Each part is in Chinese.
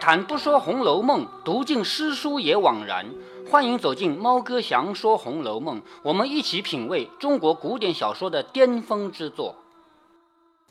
谈不说《红楼梦》，读尽诗书也枉然。欢迎走进猫哥祥说《红楼梦》，我们一起品味中国古典小说的巅峰之作。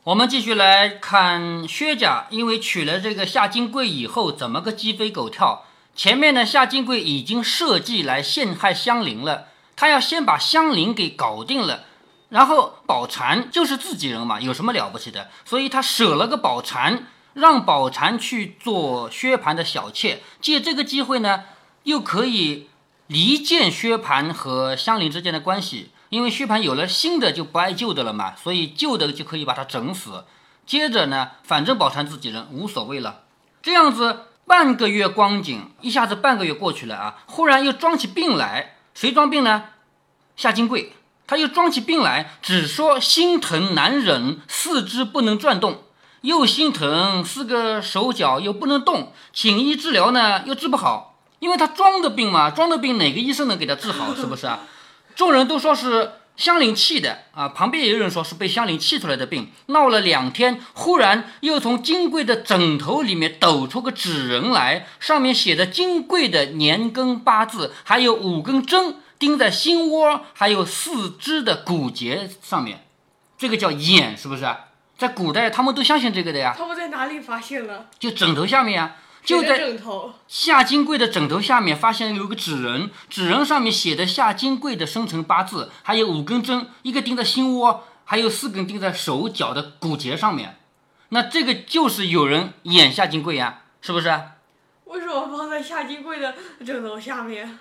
我们继续来看薛家，因为娶了这个夏金桂以后，怎么个鸡飞狗跳？前面呢，夏金桂已经设计来陷害香菱了，他要先把香菱给搞定了，然后宝蟾就是自己人嘛，有什么了不起的？所以他舍了个宝蟾。让宝蟾去做薛蟠的小妾，借这个机会呢，又可以离间薛蟠和香菱之间的关系。因为薛蟠有了新的就不爱旧的了嘛，所以旧的就可以把他整死。接着呢，反正宝蟾自己人无所谓了。这样子半个月光景，一下子半个月过去了啊！忽然又装起病来，谁装病呢？夏金贵，他又装起病来，只说心疼难忍，四肢不能转动。又心疼，四个手脚又不能动，请医治疗呢又治不好，因为他装的病嘛，装的病哪个医生能给他治好？是不是啊？众人都说是香菱气的啊，旁边也有人说是被香菱气出来的病，闹了两天，忽然又从金贵的枕头里面抖出个纸人来，上面写着金贵的年庚八字，还有五根针钉在心窝，还有四肢的骨节上面，这个叫眼，是不是啊？在古代，他们都相信这个的呀。他们在哪里发现了？就枕头下面啊，就在枕头夏金贵的枕头下面发现有个纸人，纸人上面写的夏金贵的生辰八字，还有五根针，一个钉在心窝，还有四根钉在手脚的骨节上面。那这个就是有人演夏金贵呀，是不是？为什么放在夏金贵的枕头下面？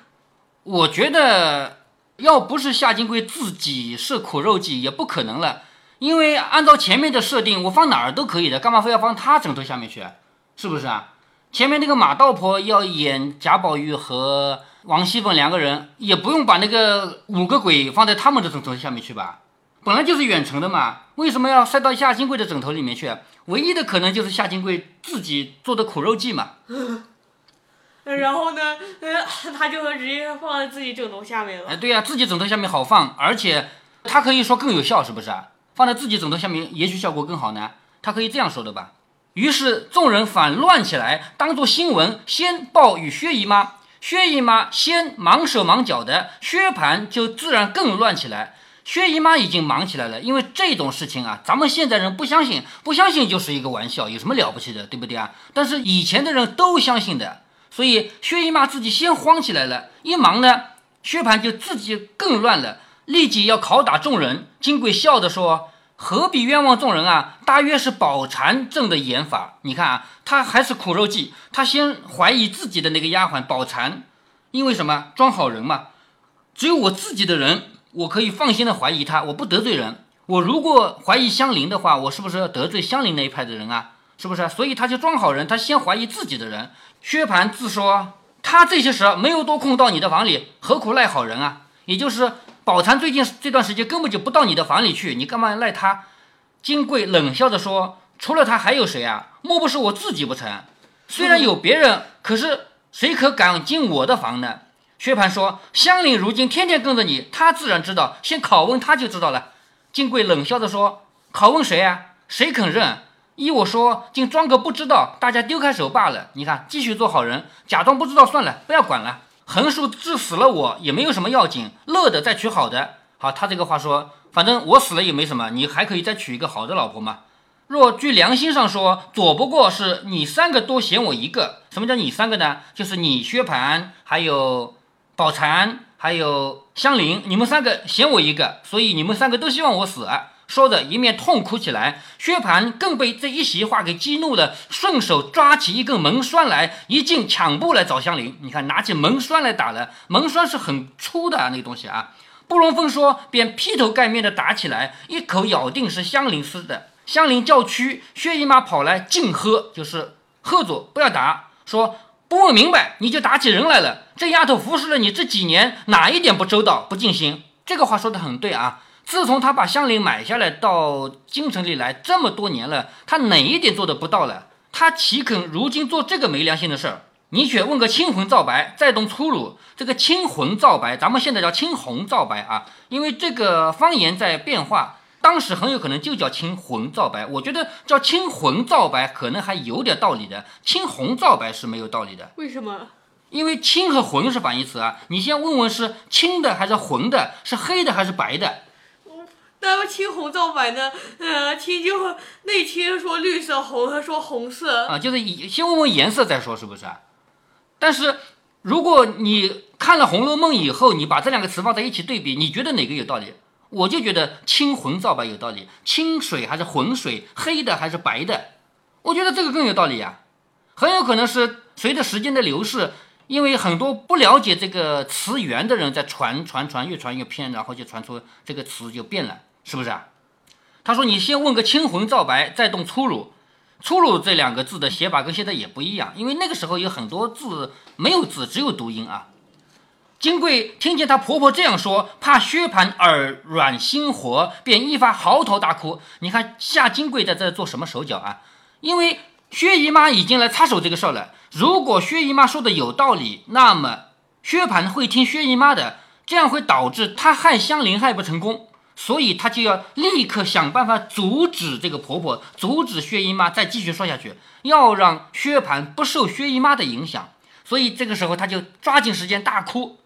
我觉得，要不是夏金贵自己设苦肉计，也不可能了。因为按照前面的设定，我放哪儿都可以的，干嘛非要放他枕头下面去？是不是啊？前面那个马道婆要演贾宝玉和王熙凤两个人，也不用把那个五个鬼放在他们的枕头下面去吧？本来就是远程的嘛，为什么要塞到夏金贵的枕头里面去？唯一的可能就是夏金贵自己做的苦肉计嘛。然后呢，呃，他就直接放在自己枕头下面了。哎，对呀，自己枕头下面好放，而且他可以说更有效，是不是啊？放在自己枕头下面，也许效果更好呢。他可以这样说的吧？于是众人反乱起来，当做新闻，先报与薛姨妈。薛姨妈先忙手忙脚的，薛蟠就自然更乱起来。薛姨妈已经忙起来了，因为这种事情啊，咱们现在人不相信，不相信就是一个玩笑，有什么了不起的，对不对啊？但是以前的人都相信的，所以薛姨妈自己先慌起来了，一忙呢，薛蟠就自己更乱了。立即要拷打众人，金贵笑着说：“何必冤枉众人啊？大约是宝蟾正的演法。你看啊，他还是苦肉计。他先怀疑自己的那个丫鬟宝蟾，因为什么？装好人嘛。只有我自己的人，我可以放心的怀疑他，我不得罪人。我如果怀疑香菱的话，我是不是要得罪香菱那一派的人啊？是不是？所以他就装好人，他先怀疑自己的人。薛蟠自说，他这些时没有多空到你的房里，何苦赖好人啊？也就是。”宝蟾最近这段时间根本就不到你的房里去，你干嘛赖他？金贵冷笑着说：“除了他还有谁啊？莫不是我自己不成？虽然有别人，可是谁可敢进我的房呢？”薛蟠说：“香菱如今天天跟着你，他自然知道，先拷问他就知道了。”金贵冷笑着说：“拷问谁啊？谁肯认？依我说，竟装个不知道，大家丢开手罢了。你看，继续做好人，假装不知道算了，不要管了。”横竖治死了我也没有什么要紧，乐的再娶好的。好，他这个话说，反正我死了也没什么，你还可以再娶一个好的老婆嘛。若据良心上说，左不过是你三个多嫌我一个。什么叫你三个呢？就是你薛蟠，还有宝蟾，还有香菱，你们三个嫌我一个，所以你们三个都希望我死。说着，一面痛哭起来。薛蟠更被这一席话给激怒了，顺手抓起一根门栓来，一进抢步来找香菱。你看，拿起门栓来打了。门栓是很粗的那个东西啊。不容分说，便劈头盖面的打起来，一口咬定是香菱撕的。香菱叫屈，薛姨妈跑来禁喝，就是喝阻，不要打。说不问明白，你就打起人来了。这丫头服侍了你这几年，哪一点不周到、不尽心？这个话说的很对啊。自从他把香菱买下来到京城里来这么多年了，他哪一点做的不到了？他岂肯如今做这个没良心的事儿？你却问个青魂皂白，再动粗鲁。这个青魂皂白，咱们现在叫青红皂白啊，因为这个方言在变化。当时很有可能就叫青红皂白。我觉得叫青红皂白可能还有点道理的，青红皂白是没有道理的。为什么？因为青和红是反义词啊，你先问问是青的还是红的，是黑的还是白的？那么青红皂白呢？呃，青就内青说绿色，红他说红色。啊，就是以先问问颜色再说，是不是？但是如果你看了《红楼梦》以后，你把这两个词放在一起对比，你觉得哪个有道理？我就觉得青红皂白有道理，清水还是浑水，黑的还是白的？我觉得这个更有道理呀。很有可能是随着时间的流逝。因为很多不了解这个词源的人在传传传，越传越偏，然后就传出这个词就变了，是不是啊？他说你先问个青红皂白，再动粗鲁。粗鲁这两个字的写法跟现在也不一样，因为那个时候有很多字没有字，只有读音啊。金贵听见她婆婆这样说，怕薛蟠耳软心活，便一发嚎啕大哭。你看夏金贵在这做什么手脚啊？因为薛姨妈已经来插手这个事儿了。如果薛姨妈说的有道理，那么薛蟠会听薛姨妈的，这样会导致他害香菱害不成功，所以他就要立刻想办法阻止这个婆婆，阻止薛姨妈再继续说下去，要让薛蟠不受薛姨妈的影响，所以这个时候他就抓紧时间大哭。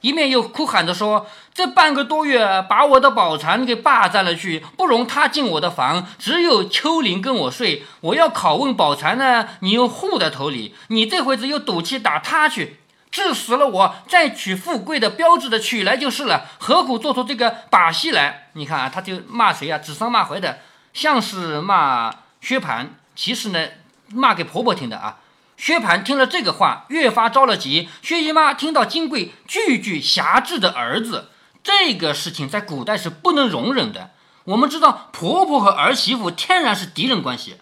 一面又哭喊着说：“这半个多月把我的宝蟾给霸占了去，不容他进我的房，只有秋玲跟我睡。我要拷问宝蟾呢，你又护在头里。你这回子又赌气打他去，治死了我，再娶富贵的标志的娶来就是了。何苦做出这个把戏来？你看啊，他就骂谁啊？指桑骂槐的，像是骂薛蟠，其实呢，骂给婆婆听的啊。”薛蟠听了这个话，越发着了急。薛姨妈听到金贵句句辖制的儿子，这个事情在古代是不能容忍的。我们知道，婆婆和儿媳妇天然是敌人关系，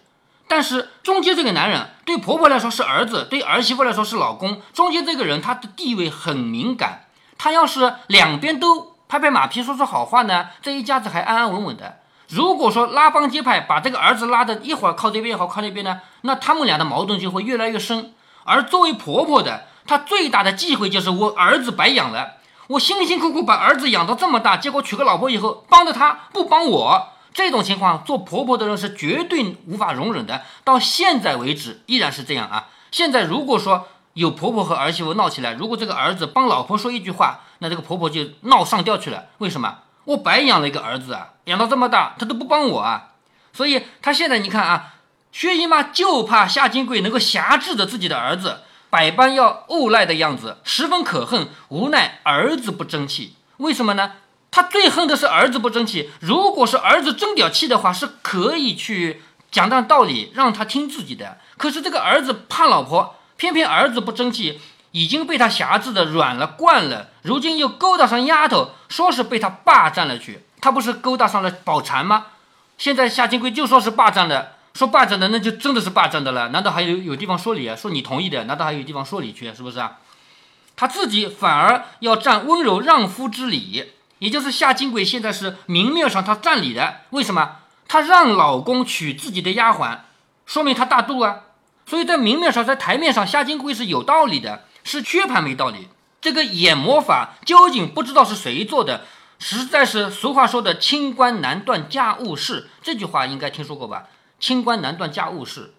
但是中间这个男人对婆婆来说是儿子，对儿媳妇来说是老公。中间这个人他的地位很敏感，他要是两边都拍拍马屁说说好话呢，这一家子还安安稳稳的。如果说拉帮结派，把这个儿子拉的一会儿靠这边，一会儿靠那边呢，那他们俩的矛盾就会越来越深。而作为婆婆的，她最大的忌讳就是我儿子白养了，我辛辛苦苦把儿子养到这么大，结果娶个老婆以后帮着他不帮我，这种情况做婆婆的人是绝对无法容忍的。到现在为止依然是这样啊。现在如果说有婆婆和儿媳妇闹起来，如果这个儿子帮老婆说一句话，那这个婆婆就闹上吊去了。为什么？我白养了一个儿子啊，养到这么大，他都不帮我啊，所以他现在你看啊，薛姨妈就怕夏金贵能够辖制着自己的儿子，百般要诬赖的样子，十分可恨。无奈儿子不争气，为什么呢？他最恨的是儿子不争气。如果是儿子争点气的话，是可以去讲段道理让他听自己的。可是这个儿子怕老婆，偏偏儿子不争气。已经被他辖制的软了惯了，如今又勾搭上丫头，说是被他霸占了去。他不是勾搭上了宝蟾吗？现在夏金贵就说是霸占的，说霸占的那就真的是霸占的了。难道还有有地方说理啊？说你同意的，难道还有地方说理去？是不是啊？他自己反而要占温柔让夫之理，也就是夏金贵现在是明面上他占理的。为什么？他让老公娶自己的丫鬟，说明他大度啊。所以在明面上，在台面上，夏金贵是有道理的。是缺盘没道理，这个演魔法究竟不知道是谁做的，实在是俗话说的“清官难断家务事”，这句话应该听说过吧？“清官难断家务事”，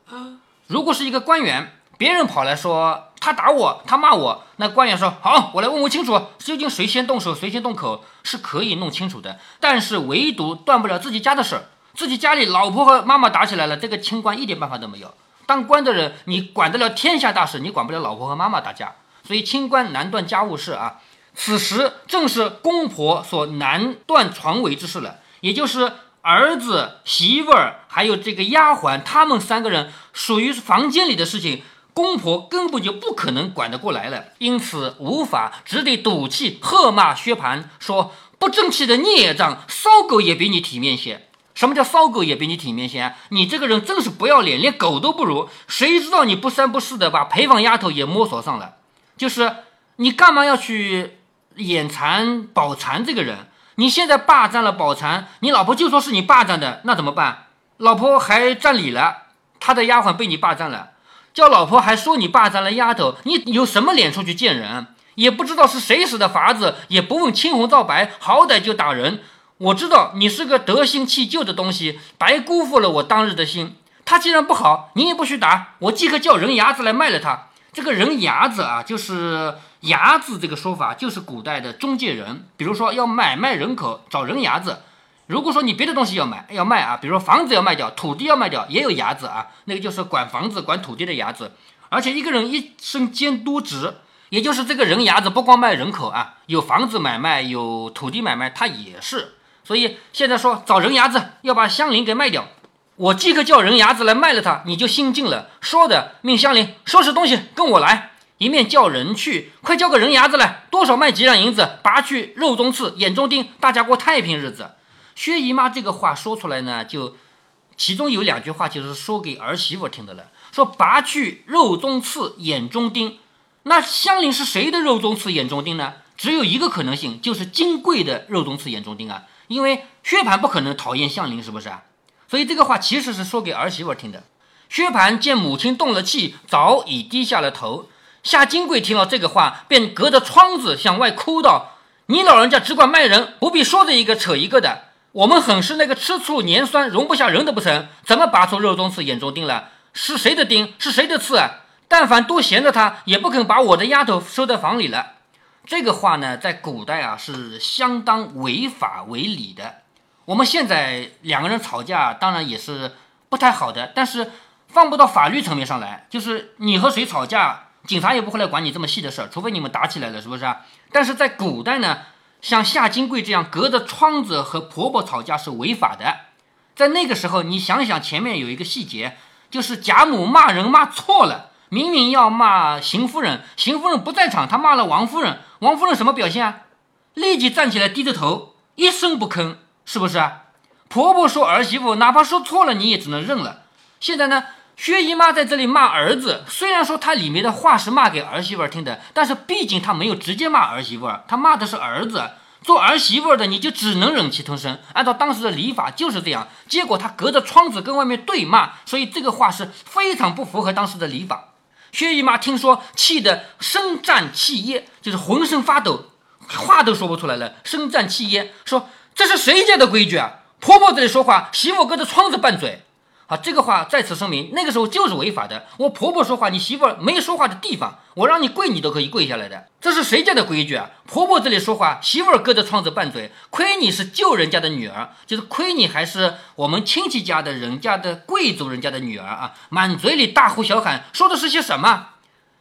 如果是一个官员，别人跑来说他打我，他骂我，那官员说好，我来问问清楚，究竟谁先动手，谁先动口，是可以弄清楚的。但是唯独断不了自己家的事儿，自己家里老婆和妈妈打起来了，这个清官一点办法都没有。当官的人，你管得了天下大事，你管不了老婆和妈妈打架，所以清官难断家务事啊。此时正是公婆所难断床尾之事了，也就是儿子、媳妇儿还有这个丫鬟，他们三个人属于房间里的事情，公婆根本就不可能管得过来了，因此无法，只得赌气喝骂薛蟠，说不争气的孽障，骚狗也比你体面些。什么叫骚狗也比你体面些？你这个人真是不要脸，连狗都不如。谁知道你不三不四的把陪房丫头也摸索上了？就是你干嘛要去眼馋宝蟾这个人？你现在霸占了宝蟾，你老婆就说是你霸占的，那怎么办？老婆还占理了，他的丫鬟被你霸占了，叫老婆还说你霸占了丫头，你有什么脸出去见人？也不知道是谁使的法子，也不问青红皂白，好歹就打人。我知道你是个得心弃旧的东西，白辜负了我当日的心。他既然不好，你也不许打，我即刻叫人牙子来卖了他。这个人牙子啊，就是牙子这个说法，就是古代的中介人。比如说要买卖人口，找人牙子。如果说你别的东西要买要卖啊，比如说房子要卖掉，土地要卖掉，也有牙子啊，那个就是管房子管土地的牙子。而且一个人一生兼多职，也就是这个人牙子不光卖人口啊，有房子买卖，有土地买卖，他也是。所以现在说找人牙子要把香菱给卖掉。我即刻叫人牙子来卖了他，你就心静了。说的命香菱收拾东西跟我来，一面叫人去，快叫个人牙子来，多少卖几两银子，拔去肉中刺，眼中钉，大家过太平日子。薛姨妈这个话说出来呢，就其中有两句话就是说给儿媳妇听的了，说拔去肉中刺，眼中钉。那香菱是谁的肉中刺，眼中钉呢？只有一个可能性，就是金贵的肉中刺，眼中钉啊，因为薛蟠不可能讨厌香菱，是不是啊？所以这个话其实是说给儿媳妇听的。薛蟠见母亲动了气，早已低下了头。夏金贵听到这个话，便隔着窗子向外哭道：“你老人家只管卖人，不必说着一个扯一个的。我们很是那个吃醋黏酸，容不下人的不成？怎么拔出肉中刺，眼中钉了？是谁的钉？是谁的刺啊？但凡多闲着他，也不肯把我的丫头收在房里了。”这个话呢，在古代啊是相当违法违礼的。我们现在两个人吵架，当然也是不太好的，但是放不到法律层面上来。就是你和谁吵架，警察也不会来管你这么细的事儿，除非你们打起来了，是不是啊？但是在古代呢，像夏金贵这样隔着窗子和婆婆吵架是违法的。在那个时候，你想想前面有一个细节，就是贾母骂人骂错了，明明要骂邢夫人，邢夫人不在场，她骂了王夫人，王夫人什么表现啊？立即站起来低着头，一声不吭。是不是啊？婆婆说儿媳妇，哪怕说错了，你也只能认了。现在呢，薛姨妈在这里骂儿子，虽然说她里面的话是骂给儿媳妇听的，但是毕竟她没有直接骂儿媳妇，她骂的是儿子。做儿媳妇的你就只能忍气吞声，按照当时的礼法就是这样。结果她隔着窗子跟外面对骂，所以这个话是非常不符合当时的礼法。薛姨妈听说，气得声战气噎，就是浑身发抖，话都说不出来了，声战气噎，说。这是谁家的规矩啊？婆婆这里说话，媳妇隔着窗子拌嘴。啊，这个话再次声明，那个时候就是违法的。我婆婆说话，你媳妇没说话的地方，我让你跪，你都可以跪下来的。这是谁家的规矩啊？婆婆这里说话，媳妇隔着窗子拌嘴。亏你是旧人家的女儿，就是亏你还是我们亲戚家的人家的贵族人家的女儿啊！满嘴里大呼小喊，说的是些什么？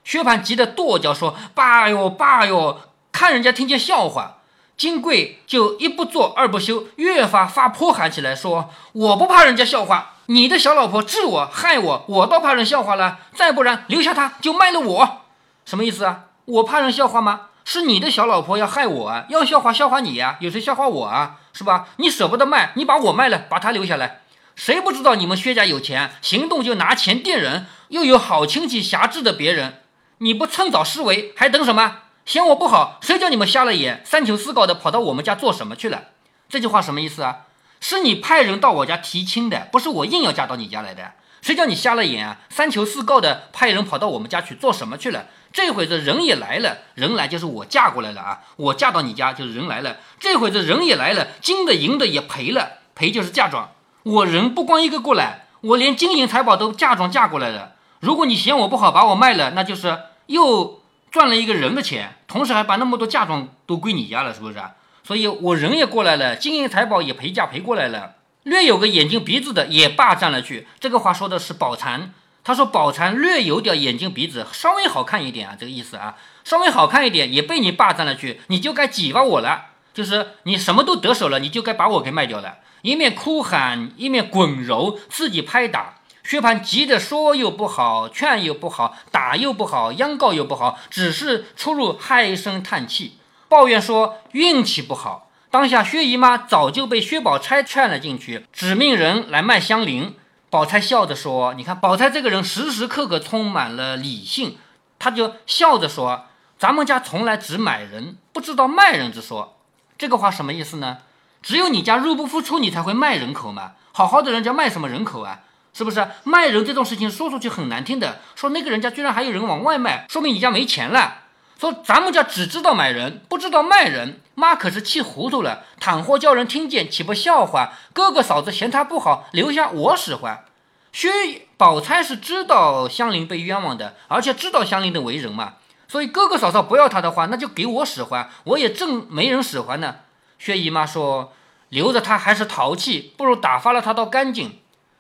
薛蟠急得跺脚说：“爸哟，爸哟，看人家听见笑话。”金贵就一不做二不休，越发发泼喊起来，说：“我不怕人家笑话，你的小老婆治我害我，我倒怕人笑话了。再不然留下她就卖了我，什么意思啊？我怕人笑话吗？是你的小老婆要害我啊？要笑话笑话你呀？有谁笑话我啊？是吧？你舍不得卖，你把我卖了，把她留下来。谁不知道你们薛家有钱，行动就拿钱垫人，又有好亲戚辖制的别人，你不趁早施为，还等什么？”嫌我不好，谁叫你们瞎了眼，三求四告的跑到我们家做什么去了？这句话什么意思啊？是你派人到我家提亲的，不是我硬要嫁到你家来的。谁叫你瞎了眼啊？三求四告的派人跑到我们家去做什么去了？这会子人也来了，人来就是我嫁过来了啊！我嫁到你家就是人来了。这会子人也来了，金的银的也赔了，赔就是嫁妆。我人不光一个过来，我连金银财宝都嫁妆嫁过来了。如果你嫌我不好，把我卖了，那就是又。赚了一个人的钱，同时还把那么多嫁妆都归你家了，是不是？所以我人也过来了，金银财宝也陪嫁陪过来了，略有个眼睛鼻子的也霸占了去。这个话说的是宝蟾，他说宝蟾略有点眼睛鼻子，稍微好看一点啊，这个意思啊，稍微好看一点也被你霸占了去，你就该挤巴我了，就是你什么都得手了，你就该把我给卖掉了。一面哭喊，一面滚揉，自己拍打。薛蟠急着说又不好，劝又不好，打又不好，央告又不好，只是出入唉声叹气，抱怨说运气不好。当下薛姨妈早就被薛宝钗劝了进去，指命人来卖香菱。宝钗笑着说：“你看，宝钗这个人时时刻刻充满了理性，她就笑着说：咱们家从来只买人，不知道卖人之说。这个话什么意思呢？只有你家入不敷出，你才会卖人口嘛。好好的人家卖什么人口啊？”是不是卖人这种事情说出去很难听的？说那个人家居然还有人往外卖，说明你家没钱了。说咱们家只知道买人，不知道卖人，妈可是气糊涂了，倘或叫人听见，岂不笑话？哥哥嫂子嫌他不好，留下我使唤。薛宝钗是知道香菱被冤枉的，而且知道香菱的为人嘛，所以哥哥嫂嫂不要他的话，那就给我使唤，我也正没人使唤呢。薛姨妈说：“留着他还是淘气，不如打发了他倒干净。”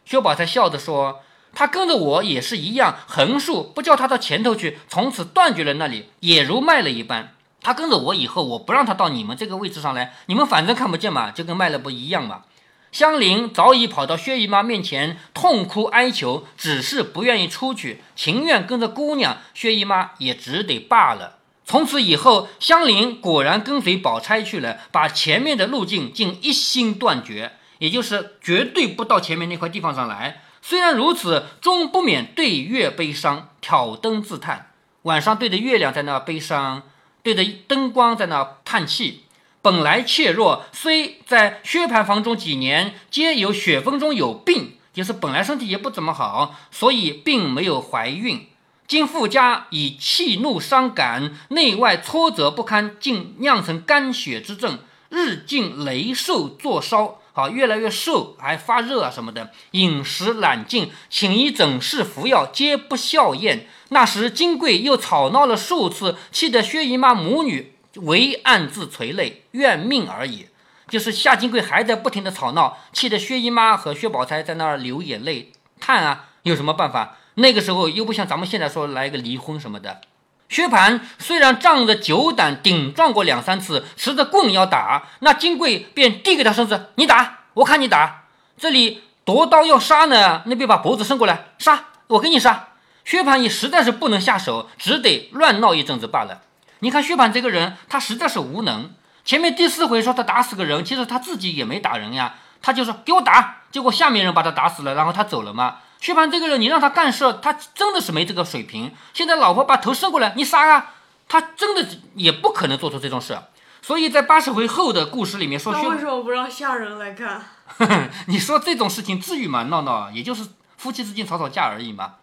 薛宝钗笑着说：“他跟着我也是一样，横竖不叫他到前头去，从此断绝了那里，也如卖了一般。”他跟着我以后，我不让他到你们这个位置上来，你们反正看不见嘛，就跟卖了不一样嘛。香菱早已跑到薛姨妈面前痛哭哀求，只是不愿意出去，情愿跟着姑娘。薛姨妈也只得罢了。从此以后，香菱果然跟随宝钗去了，把前面的路径竟一心断绝，也就是绝对不到前面那块地方上来。虽然如此，终不免对月悲伤，挑灯自叹。晚上对着月亮在那悲伤。对着灯光在那叹气，本来怯弱，虽在薛蟠房中几年，皆有血风中有病，就是本来身体也不怎么好，所以并没有怀孕。今附加以气怒伤感，内外挫折不堪，竟酿成肝血之症，日进雷兽作烧，好越来越瘦，还发热啊什么的，饮食懒进，请医诊室服药，皆不效验。那时金贵又吵闹了数次，气得薛姨妈母女唯暗自垂泪，怨命而已。就是夏金贵还在不停的吵闹，气得薛姨妈和薛宝钗在那儿流眼泪叹啊，有什么办法？那个时候又不像咱们现在说来个离婚什么的。薛蟠虽然仗着酒胆顶撞过两三次，持着棍要打，那金贵便递给他身子，你打，我看你打。这里夺刀要杀呢，那便把脖子伸过来，杀，我给你杀。薛蟠也实在是不能下手，只得乱闹一阵子罢了。你看薛蟠这个人，他实在是无能。前面第四回说他打死个人，其实他自己也没打人呀，他就说给我打，结果下面人把他打死了，然后他走了嘛。薛蟠这个人，你让他干事，他真的是没这个水平。现在老婆把头伸过来，你杀啊，他真的也不可能做出这种事。所以在八十回后的故事里面说，那为什么不让下人来干？你说这种事情至于吗？闹闹，也就是夫妻之间吵吵架而已嘛。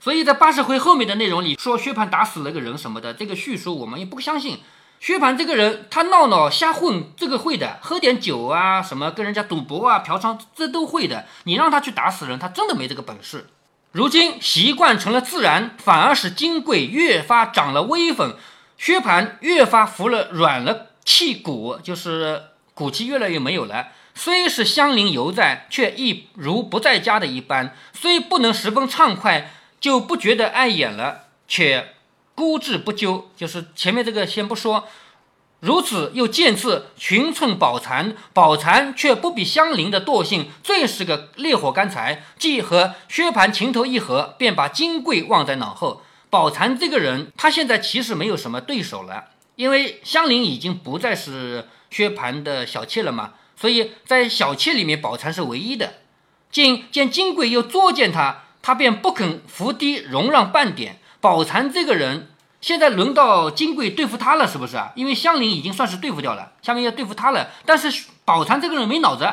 所以在八十回后面的内容里说薛蟠打死了个人什么的，这个叙述我们也不相信。薛蟠这个人他闹闹瞎混，这个会的，喝点酒啊什么跟人家赌博啊嫖娼，这都会的。你让他去打死人，他真的没这个本事。如今习惯成了自然，反而使金贵越发长了威风，薛蟠越发服了软了气骨，就是骨气越来越没有了。虽是相邻犹在，却一如不在家的一般，虽不能十分畅快。就不觉得碍眼了，且孤志不究，就是前面这个先不说。如此又见次群寸宝蟾，宝蟾却不比香菱的惰性，最是个烈火干柴。既和薛蟠情投意合，便把金贵忘在脑后。宝蟾这个人，他现在其实没有什么对手了，因为香菱已经不再是薛蟠的小妾了嘛，所以在小妾里面，宝蟾是唯一的。竟见金贵又作践他。他便不肯伏低容让半点。宝蟾这个人，现在轮到金贵对付他了，是不是啊？因为香菱已经算是对付掉了，下面要对付他了。但是宝蟾这个人没脑子。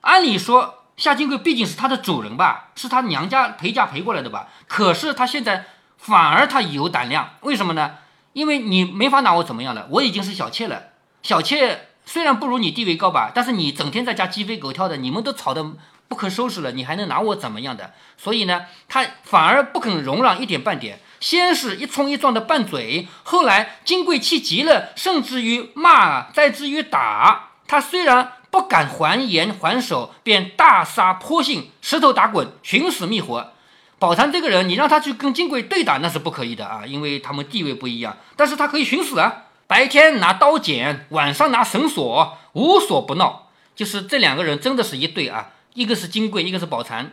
按理说，夏金贵毕竟是他的主人吧，是他娘家陪嫁陪过来的吧？可是他现在反而他有胆量，为什么呢？因为你没法拿我怎么样了，我已经是小妾了。小妾虽然不如你地位高吧，但是你整天在家鸡飞狗跳的，你们都吵得。不可收拾了，你还能拿我怎么样的？所以呢，他反而不肯容让一点半点。先是一冲一撞的拌嘴，后来金贵气急了，甚至于骂，再至于打。他虽然不敢还言还手，便大撒泼性，石头打滚，寻死觅活。宝蟾这个人，你让他去跟金贵对打，那是不可以的啊，因为他们地位不一样。但是他可以寻死啊，白天拿刀剪，晚上拿绳索，无所不闹。就是这两个人真的是一对啊。一个是金贵，一个是宝蟾，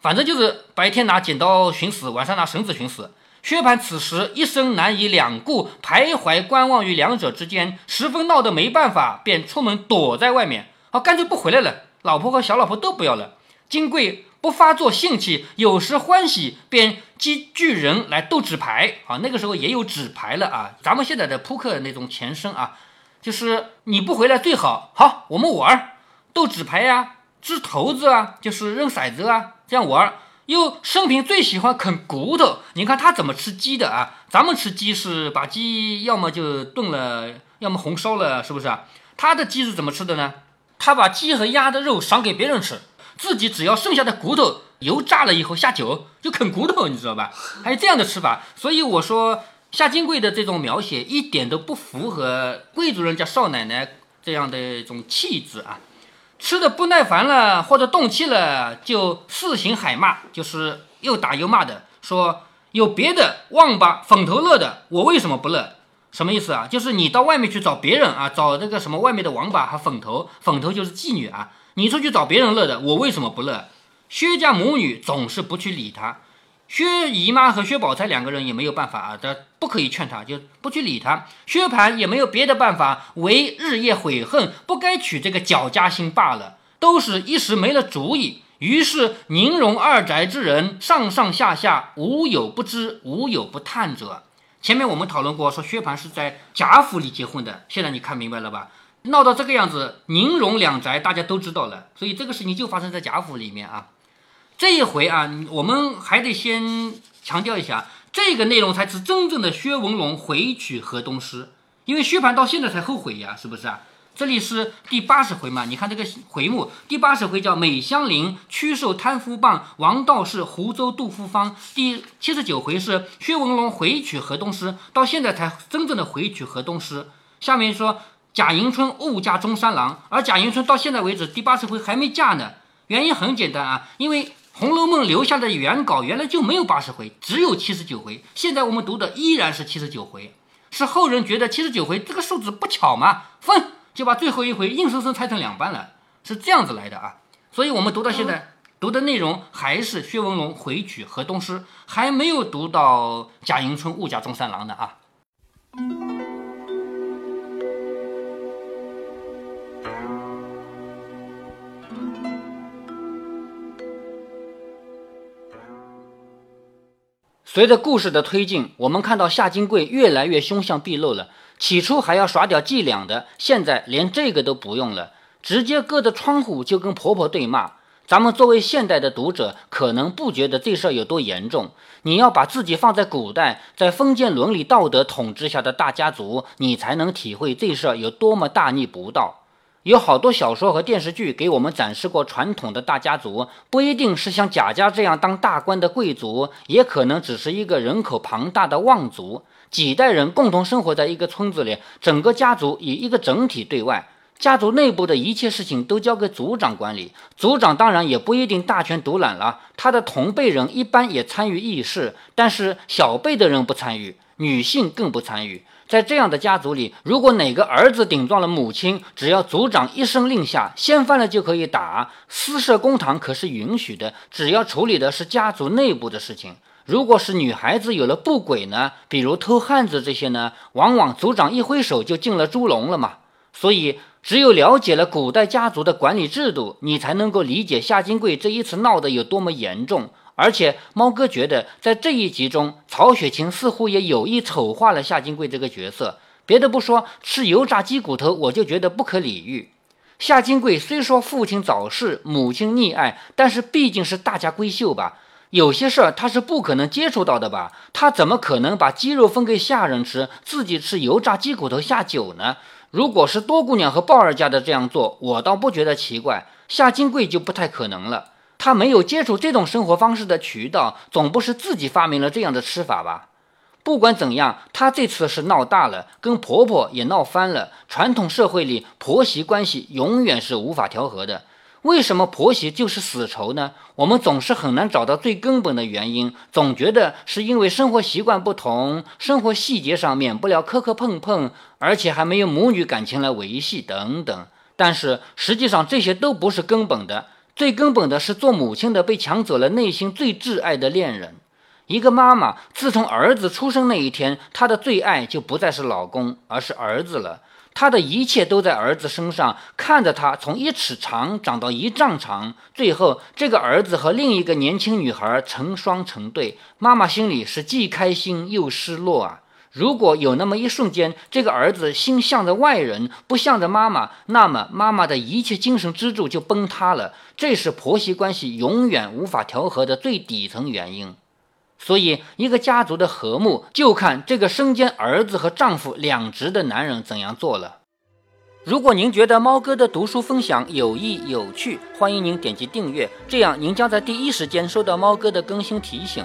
反正就是白天拿剪刀寻死，晚上拿绳子寻死。薛蟠此时一生难以两顾，徘徊观望于两者之间，十分闹得没办法，便出门躲在外面，啊，干脆不回来了，老婆和小老婆都不要了。金贵不发作兴气，有时欢喜，便积聚人来斗纸牌，啊，那个时候也有纸牌了啊，咱们现在的扑克那种前身啊，就是你不回来最好，好，我们玩斗纸牌呀。掷骰子啊，就是扔骰子啊，这样玩。又生平最喜欢啃骨头，你看他怎么吃鸡的啊？咱们吃鸡是把鸡要么就炖了要么红烧了，是不是啊？他的鸡是怎么吃的呢？他把鸡和鸭的肉赏给别人吃，自己只要剩下的骨头油炸了以后下酒就啃骨头，你知道吧？还有这样的吃法，所以我说夏金贵的这种描写一点都不符合贵族人家少奶奶这样的一种气质啊。吃的不耐烦了或者动气了，就四行海骂，就是又打又骂的，说有别的旺吧粉头乐的，我为什么不乐？什么意思啊？就是你到外面去找别人啊，找那个什么外面的王八和粉头，粉头就是妓女啊。你出去找别人乐的，我为什么不乐？薛家母女总是不去理他，薛姨妈和薛宝钗两个人也没有办法啊，这不可以劝他，就不去理他。薛蟠也没有别的办法，唯日夜悔恨，不该娶这个脚家心罢了。都是一时没了主意，于是宁荣二宅之人上上下下无有不知，无有不探者。前面我们讨论过，说薛蟠是在贾府里结婚的。现在你看明白了吧？闹到这个样子，宁荣两宅大家都知道了，所以这个事情就发生在贾府里面啊。这一回啊，我们还得先强调一下，这个内容才是真正的薛文龙回娶河东狮，因为薛蟠到现在才后悔呀，是不是啊？这里是第八十回嘛？你看这个回目，第八十回叫美香菱屈受贪夫棒，王道士湖州杜夫方。第七十九回是薛文龙回娶河东狮，到现在才真正的回娶河东狮。下面说贾迎春误嫁中山狼，而贾迎春到现在为止第八十回还没嫁呢。原因很简单啊，因为《红楼梦》留下的原稿原来就没有八十回，只有七十九回。现在我们读的依然是七十九回，是后人觉得七十九回这个数字不巧嘛？分。就把最后一回硬生生拆成两半了，是这样子来的啊！所以我们读到现在读的内容还是薛文龙回娶河东狮，还没有读到贾迎春误嫁中山狼的啊。随着故事的推进，我们看到夏金贵越来越凶相毕露了。起初还要耍点伎俩的，现在连这个都不用了，直接隔着窗户就跟婆婆对骂。咱们作为现代的读者，可能不觉得这事儿有多严重。你要把自己放在古代，在封建伦理道德统治下的大家族，你才能体会这事儿有多么大逆不道。有好多小说和电视剧给我们展示过传统的大家族，不一定是像贾家这样当大官的贵族，也可能只是一个人口庞大的望族。几代人共同生活在一个村子里，整个家族以一个整体对外，家族内部的一切事情都交给族长管理。族长当然也不一定大权独揽了，他的同辈人一般也参与议事，但是小辈的人不参与，女性更不参与。在这样的家族里，如果哪个儿子顶撞了母亲，只要族长一声令下，掀翻了就可以打。私设公堂可是允许的，只要处理的是家族内部的事情。如果是女孩子有了不轨呢，比如偷汉子这些呢，往往族长一挥手就进了猪笼了嘛。所以，只有了解了古代家族的管理制度，你才能够理解夏金贵这一次闹得有多么严重。而且，猫哥觉得在这一集中，曹雪芹似乎也有意丑化了夏金贵这个角色。别的不说，吃油炸鸡骨头我就觉得不可理喻。夏金贵虽说父亲早逝，母亲溺爱，但是毕竟是大家闺秀吧。有些事儿他是不可能接触到的吧？他怎么可能把鸡肉分给下人吃，自己吃油炸鸡骨头下酒呢？如果是多姑娘和鲍二家的这样做，我倒不觉得奇怪。夏金贵就不太可能了，他没有接触这种生活方式的渠道，总不是自己发明了这样的吃法吧？不管怎样，他这次是闹大了，跟婆婆也闹翻了。传统社会里，婆媳关系永远是无法调和的。为什么婆媳就是死仇呢？我们总是很难找到最根本的原因，总觉得是因为生活习惯不同，生活细节上免不了磕磕碰碰，而且还没有母女感情来维系等等。但是实际上这些都不是根本的，最根本的是做母亲的被抢走了内心最挚爱的恋人。一个妈妈自从儿子出生那一天，她的最爱就不再是老公，而是儿子了。她的一切都在儿子身上，看着他从一尺长长到一丈长，最后这个儿子和另一个年轻女孩成双成对，妈妈心里是既开心又失落啊！如果有那么一瞬间，这个儿子心向着外人，不向着妈妈，那么妈妈的一切精神支柱就崩塌了。这是婆媳关系永远无法调和的最底层原因。所以，一个家族的和睦，就看这个身兼儿子和丈夫两职的男人怎样做了。如果您觉得猫哥的读书分享有益有趣，欢迎您点击订阅，这样您将在第一时间收到猫哥的更新提醒。